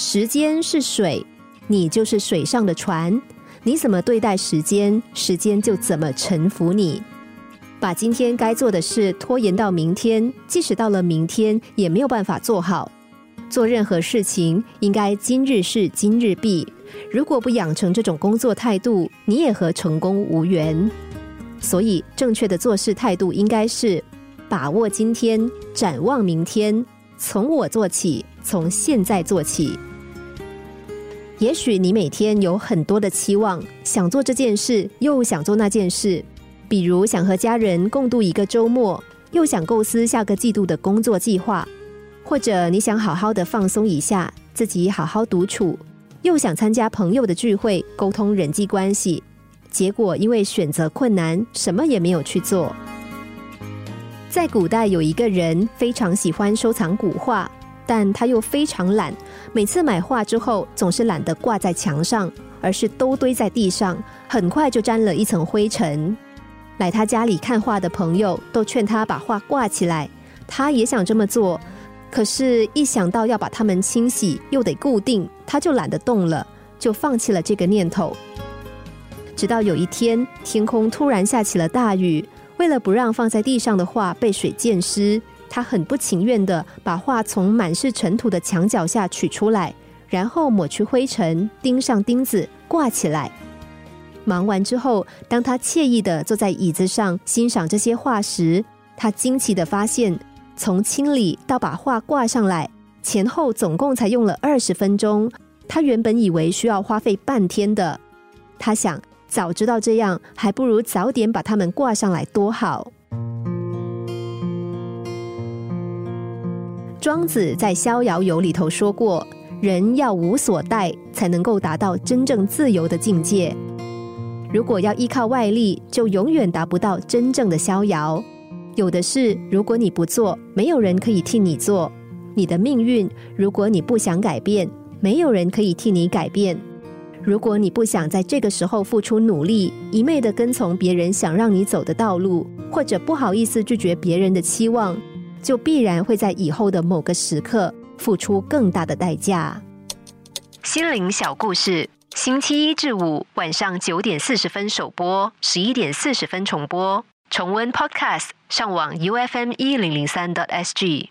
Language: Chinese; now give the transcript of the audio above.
时间是水，你就是水上的船。你怎么对待时间，时间就怎么臣服你。把今天该做的事拖延到明天，即使到了明天，也没有办法做好。做任何事情，应该今日事今日毕。如果不养成这种工作态度，你也和成功无缘。所以，正确的做事态度应该是把握今天，展望明天，从我做起，从现在做起。也许你每天有很多的期望，想做这件事，又想做那件事，比如想和家人共度一个周末，又想构思下个季度的工作计划，或者你想好好的放松一下，自己好好独处，又想参加朋友的聚会，沟通人际关系，结果因为选择困难，什么也没有去做。在古代有一个人非常喜欢收藏古画。但他又非常懒，每次买画之后，总是懒得挂在墙上，而是都堆在地上，很快就沾了一层灰尘。来他家里看画的朋友都劝他把画挂起来，他也想这么做，可是，一想到要把它们清洗又得固定，他就懒得动了，就放弃了这个念头。直到有一天，天空突然下起了大雨，为了不让放在地上的画被水溅湿。他很不情愿的把画从满是尘土的墙角下取出来，然后抹去灰尘，钉上钉子，挂起来。忙完之后，当他惬意的坐在椅子上欣赏这些画时，他惊奇的发现，从清理到把画挂上来，前后总共才用了二十分钟。他原本以为需要花费半天的，他想，早知道这样，还不如早点把它们挂上来多好。庄子在《逍遥游》里头说过：“人要无所待，才能够达到真正自由的境界。如果要依靠外力，就永远达不到真正的逍遥。有的事，如果你不做，没有人可以替你做；你的命运，如果你不想改变，没有人可以替你改变。如果你不想在这个时候付出努力，一昧的跟从别人想让你走的道路，或者不好意思拒绝别人的期望。”就必然会在以后的某个时刻付出更大的代价。心灵小故事，星期一至五晚上九点四十分首播，十一点四十分重播。重温 Podcast，上网 U F M 一零零三 t S G。